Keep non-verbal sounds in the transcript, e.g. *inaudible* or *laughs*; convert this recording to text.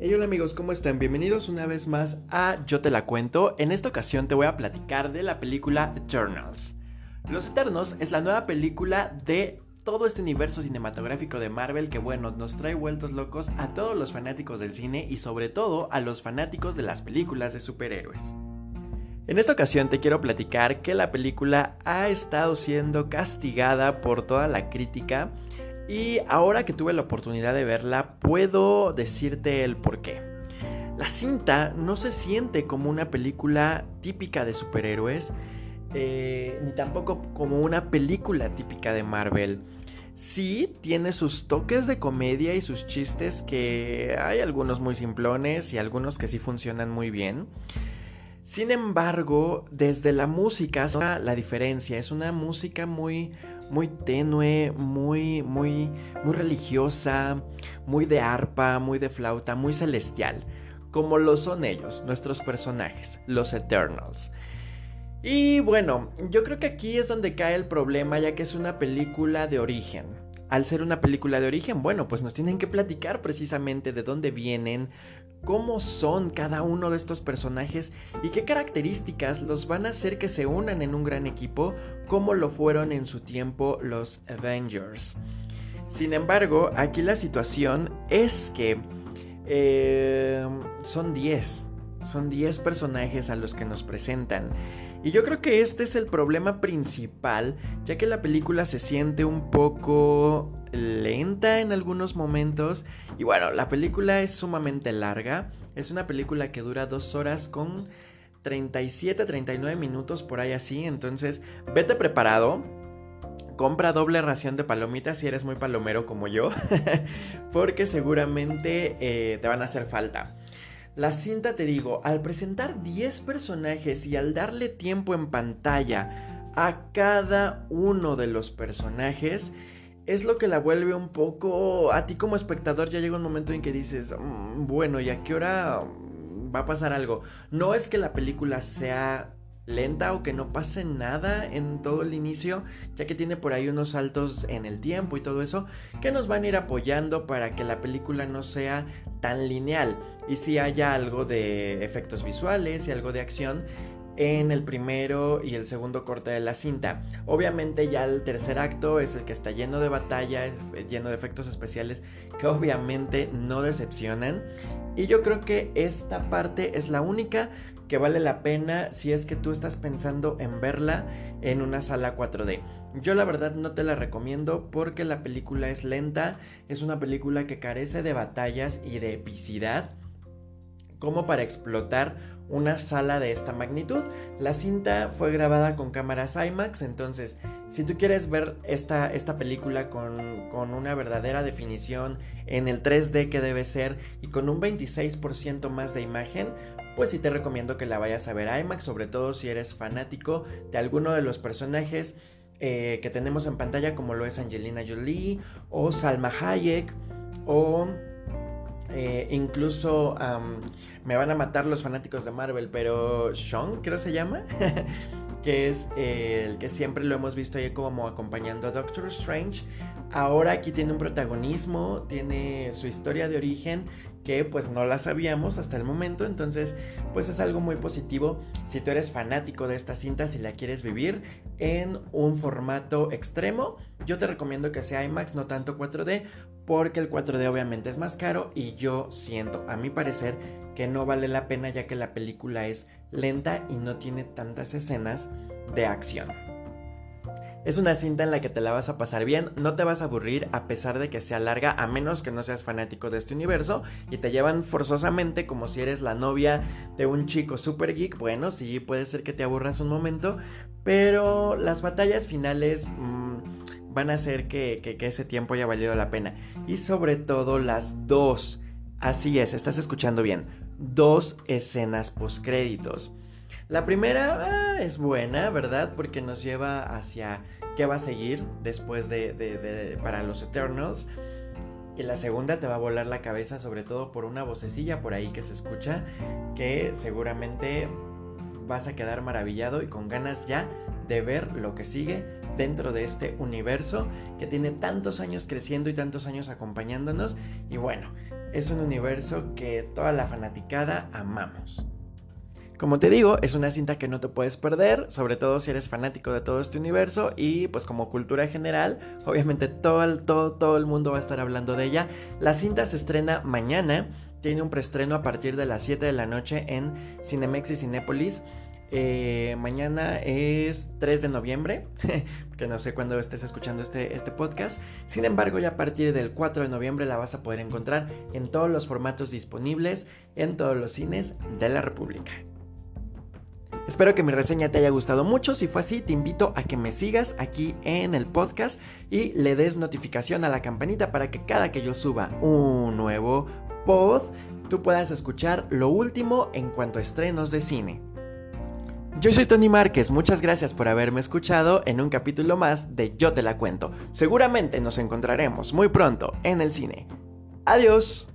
Hola amigos, ¿cómo están? Bienvenidos una vez más a Yo te la cuento. En esta ocasión te voy a platicar de la película Eternals. Los Eternos es la nueva película de todo este universo cinematográfico de Marvel que bueno, nos trae vueltos locos a todos los fanáticos del cine y sobre todo a los fanáticos de las películas de superhéroes. En esta ocasión te quiero platicar que la película ha estado siendo castigada por toda la crítica y ahora que tuve la oportunidad de verla, puedo decirte el por qué. La cinta no se siente como una película típica de superhéroes, eh, ni tampoco como una película típica de Marvel. Sí, tiene sus toques de comedia y sus chistes que hay algunos muy simplones y algunos que sí funcionan muy bien. Sin embargo, desde la música, la diferencia es una música muy, muy tenue, muy, muy, muy religiosa, muy de arpa, muy de flauta, muy celestial, como lo son ellos, nuestros personajes, los Eternals. Y bueno, yo creo que aquí es donde cae el problema, ya que es una película de origen. Al ser una película de origen, bueno, pues nos tienen que platicar precisamente de dónde vienen, cómo son cada uno de estos personajes y qué características los van a hacer que se unan en un gran equipo como lo fueron en su tiempo los Avengers. Sin embargo, aquí la situación es que eh, son 10. Son 10 personajes a los que nos presentan. Y yo creo que este es el problema principal, ya que la película se siente un poco lenta en algunos momentos. Y bueno, la película es sumamente larga. Es una película que dura dos horas con 37, 39 minutos por ahí así. Entonces, vete preparado. Compra doble ración de palomitas si eres muy palomero como yo. *laughs* porque seguramente eh, te van a hacer falta. La cinta, te digo, al presentar 10 personajes y al darle tiempo en pantalla a cada uno de los personajes, es lo que la vuelve un poco... A ti como espectador ya llega un momento en que dices, mm, bueno, ¿y a qué hora va a pasar algo? No es que la película sea lenta o que no pase nada en todo el inicio, ya que tiene por ahí unos saltos en el tiempo y todo eso, que nos van a ir apoyando para que la película no sea tan lineal y si haya algo de efectos visuales y algo de acción en el primero y el segundo corte de la cinta. Obviamente ya el tercer acto es el que está lleno de batalla, es lleno de efectos especiales que obviamente no decepcionan. Y yo creo que esta parte es la única que vale la pena si es que tú estás pensando en verla en una sala 4D. Yo la verdad no te la recomiendo porque la película es lenta, es una película que carece de batallas y de epicidad como para explotar una sala de esta magnitud. La cinta fue grabada con cámaras IMAX, entonces si tú quieres ver esta, esta película con, con, una verdadera definición en el 3D que debe ser y con un 26% más de imagen, pues sí te recomiendo que la vayas a ver IMAX, sobre todo si eres fanático de alguno de los personajes eh, que tenemos en pantalla, como lo es Angelina Jolie o Salma Hayek o eh, incluso me van a matar los fanáticos de Marvel, pero Sean, creo se llama, *laughs* que es el que siempre lo hemos visto ahí como acompañando a Doctor Strange. Ahora aquí tiene un protagonismo, tiene su historia de origen que pues no la sabíamos hasta el momento, entonces pues es algo muy positivo si tú eres fanático de esta cinta, si la quieres vivir en un formato extremo, yo te recomiendo que sea IMAX, no tanto 4D, porque el 4D obviamente es más caro y yo siento, a mi parecer, que no vale la pena ya que la película es lenta y no tiene tantas escenas de acción. Es una cinta en la que te la vas a pasar bien, no te vas a aburrir a pesar de que sea larga, a menos que no seas fanático de este universo y te llevan forzosamente como si eres la novia de un chico super geek. Bueno, sí, puede ser que te aburras un momento, pero las batallas finales mmm, van a hacer que, que, que ese tiempo haya valido la pena. Y sobre todo las dos, así es, estás escuchando bien, dos escenas postcréditos. La primera ah, es buena, ¿verdad? Porque nos lleva hacia qué va a seguir después de, para los Eternals. Y la segunda te va a volar la cabeza, sobre todo por una vocecilla por ahí que se escucha, que seguramente vas a quedar maravillado y con ganas ya de ver lo que sigue dentro de este universo que tiene tantos años creciendo y tantos años acompañándonos. Y bueno, es un universo que toda la fanaticada amamos. Como te digo, es una cinta que no te puedes perder, sobre todo si eres fanático de todo este universo y pues como cultura general, obviamente todo el, todo, todo el mundo va a estar hablando de ella. La cinta se estrena mañana, tiene un preestreno a partir de las 7 de la noche en Cinemex y Cinépolis. Eh, mañana es 3 de noviembre, *laughs* que no sé cuándo estés escuchando este, este podcast. Sin embargo, ya a partir del 4 de noviembre la vas a poder encontrar en todos los formatos disponibles en todos los cines de la República. Espero que mi reseña te haya gustado mucho. Si fue así, te invito a que me sigas aquí en el podcast y le des notificación a la campanita para que cada que yo suba un nuevo pod, tú puedas escuchar lo último en cuanto a estrenos de cine. Yo soy Tony Márquez, muchas gracias por haberme escuchado en un capítulo más de Yo te la cuento. Seguramente nos encontraremos muy pronto en el cine. Adiós.